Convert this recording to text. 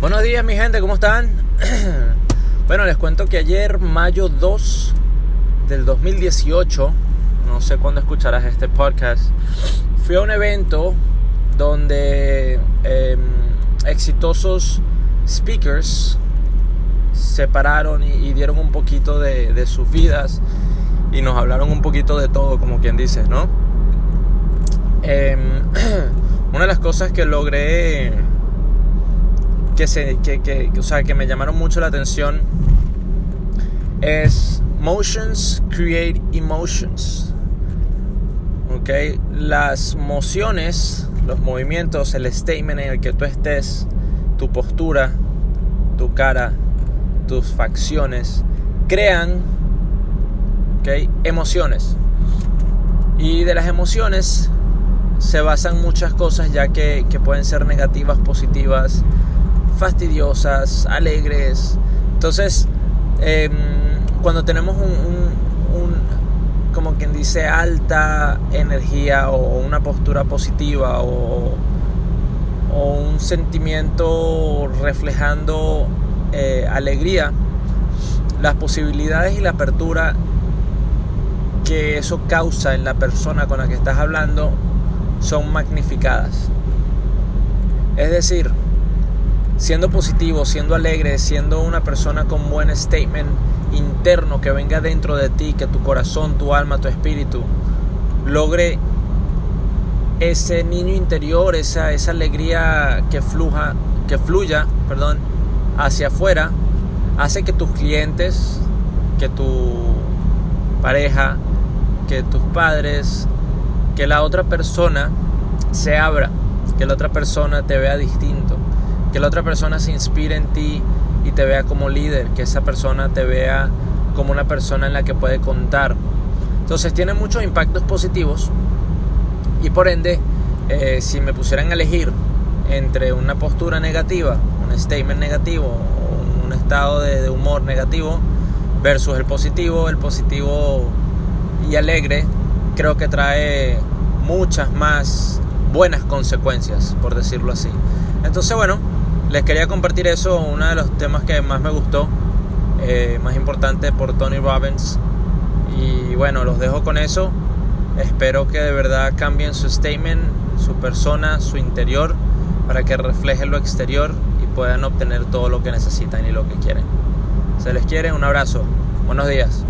Buenos días mi gente, ¿cómo están? bueno, les cuento que ayer, mayo 2 del 2018, no sé cuándo escucharás este podcast, fui a un evento donde em, exitosos speakers se pararon y, dieron un poquito de, sus vidas y nos hablaron un poquito de todo, como quien dice, ¿no? Em, una de las cosas que logré que, se, que, que, o sea, que me llamaron mucho la atención es motions create emotions. ¿Ok? Las mociones, los movimientos, el statement en el que tú estés, tu postura, tu cara, tus facciones, crean ¿okay? emociones. Y de las emociones se basan muchas cosas ya que, que pueden ser negativas, positivas, fastidiosas, alegres. Entonces, em, cuando tenemos un, como quien dice, alta energía o una postura positiva o, un sentimiento reflejando eh, alegría, las posibilidades y la apertura que eso causa en la persona con la que estás hablando son magnificadas. Es decir, siendo positivo, siendo alegre, siendo una persona con buen statement interno que venga dentro de ti, que tu corazón, tu alma, tu espíritu logre ese niño interior, esa, esa alegría que fluja, que fluya, perdón, hacia afuera, hace que tus clientes, que tu pareja, que tus padres, que la otra persona se abra, que la otra persona te vea distinto que la otra persona se inspire en ti y te vea como líder, que esa persona te vea como una persona en la que puede contar. Entonces tiene muchos impactos positivos y por ende, eh, si me pusieran a elegir entre una postura negativa, un statement negativo, un estado de, de humor negativo versus el positivo, el positivo y alegre, creo que trae muchas más buenas consecuencias, por decirlo así. Entonces, bueno, les quería compartir eso, uno de los temas que más me gustó, eh, más importante por Tony Robbins. Y bueno, los dejo con eso. Espero que de verdad cambien su statement, su persona, su interior, para que refleje lo exterior y puedan obtener todo lo que necesitan y lo que quieren. Se les quiere, un abrazo. Buenos días.